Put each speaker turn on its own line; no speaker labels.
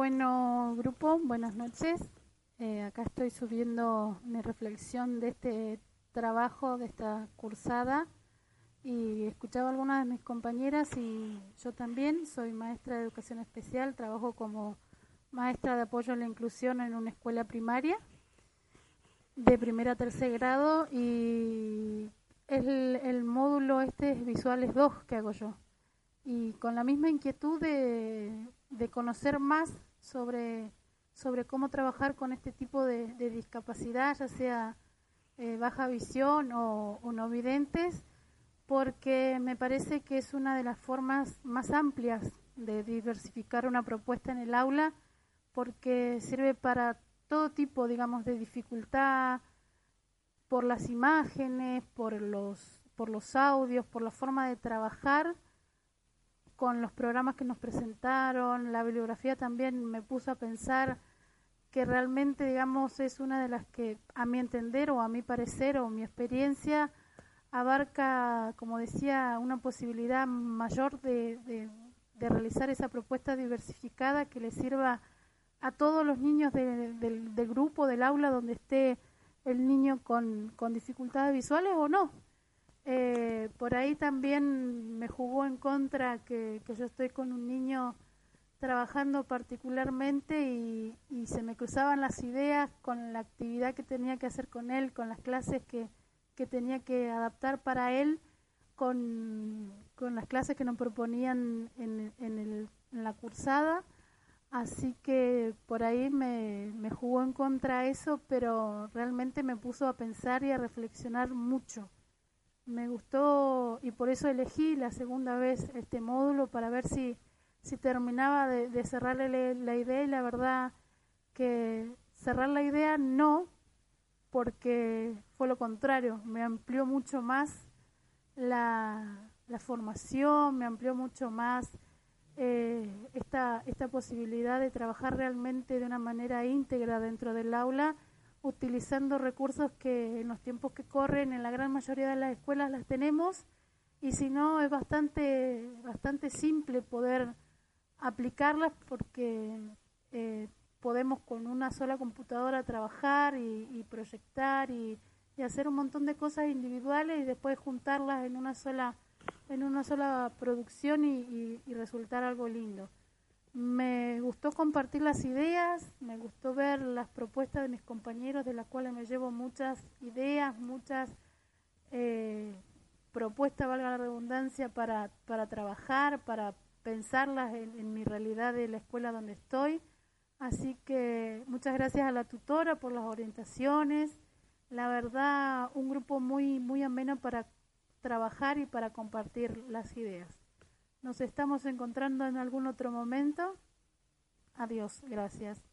Bueno, grupo, buenas noches. Eh, acá estoy subiendo mi reflexión de este trabajo, de esta cursada, y escuchaba a algunas de mis compañeras y yo también soy maestra de educación especial, trabajo como maestra de apoyo a la inclusión en una escuela primaria de primera a tercer grado y el, el módulo este es Visuales 2 que hago yo. Y con la misma inquietud de, de conocer más sobre, sobre cómo trabajar con este tipo de, discapacidad, ya sea eh, baja visión o, no videntes, porque me parece que es una de las formas más amplias de diversificar una propuesta en el aula, porque sirve para todo tipo, digamos, de dificultad, por las imágenes, por los, por los audios, por la forma de trabajar con los programas que nos presentaron, la bibliografía también me puso a pensar que realmente, digamos, es una de las que, a mi entender o a mi parecer o mi experiencia, abarca, como decía, una posibilidad mayor de, de, realizar esa propuesta diversificada que le sirva a todos los niños del grupo, del aula donde esté el niño con, con dificultades visuales o no. Eh, por ahí también me jugó en contra que, yo estoy con un niño trabajando particularmente y, se me cruzaban las ideas con la actividad que tenía que hacer con él, con las clases que, tenía que adaptar para él, con, las clases que nos proponían en, en, la cursada. Así que por ahí me, me jugó en contra eso, pero realmente me puso a pensar y a reflexionar mucho me gustó y por eso elegí la segunda vez este módulo para ver si, si terminaba de, cerrarle la idea y la verdad que cerrar la idea no, porque fue lo contrario, me amplió mucho más la, la formación, me amplió mucho más eh, esta, esta posibilidad de trabajar realmente de una manera íntegra dentro del aula utilizando recursos que en los tiempos que corren en la gran mayoría de las escuelas las tenemos y si no es bastante bastante simple poder aplicarlas porque eh, podemos con una sola computadora trabajar y, proyectar y, hacer un montón de cosas individuales y después juntarlas en una sola en una sola producción y resultar algo lindo. Me gustó compartir las ideas, me gustó ver las propuestas de mis compañeros, de las cuales me llevo muchas ideas, muchas eh, propuestas, valga la redundancia, para, para trabajar, para pensarlas en, mi realidad de la escuela donde estoy. Así que muchas gracias a la tutora por las orientaciones. La verdad, un grupo muy, muy ameno para trabajar y para compartir las ideas. Nos estamos encontrando en algún otro momento. Adiós, gracias.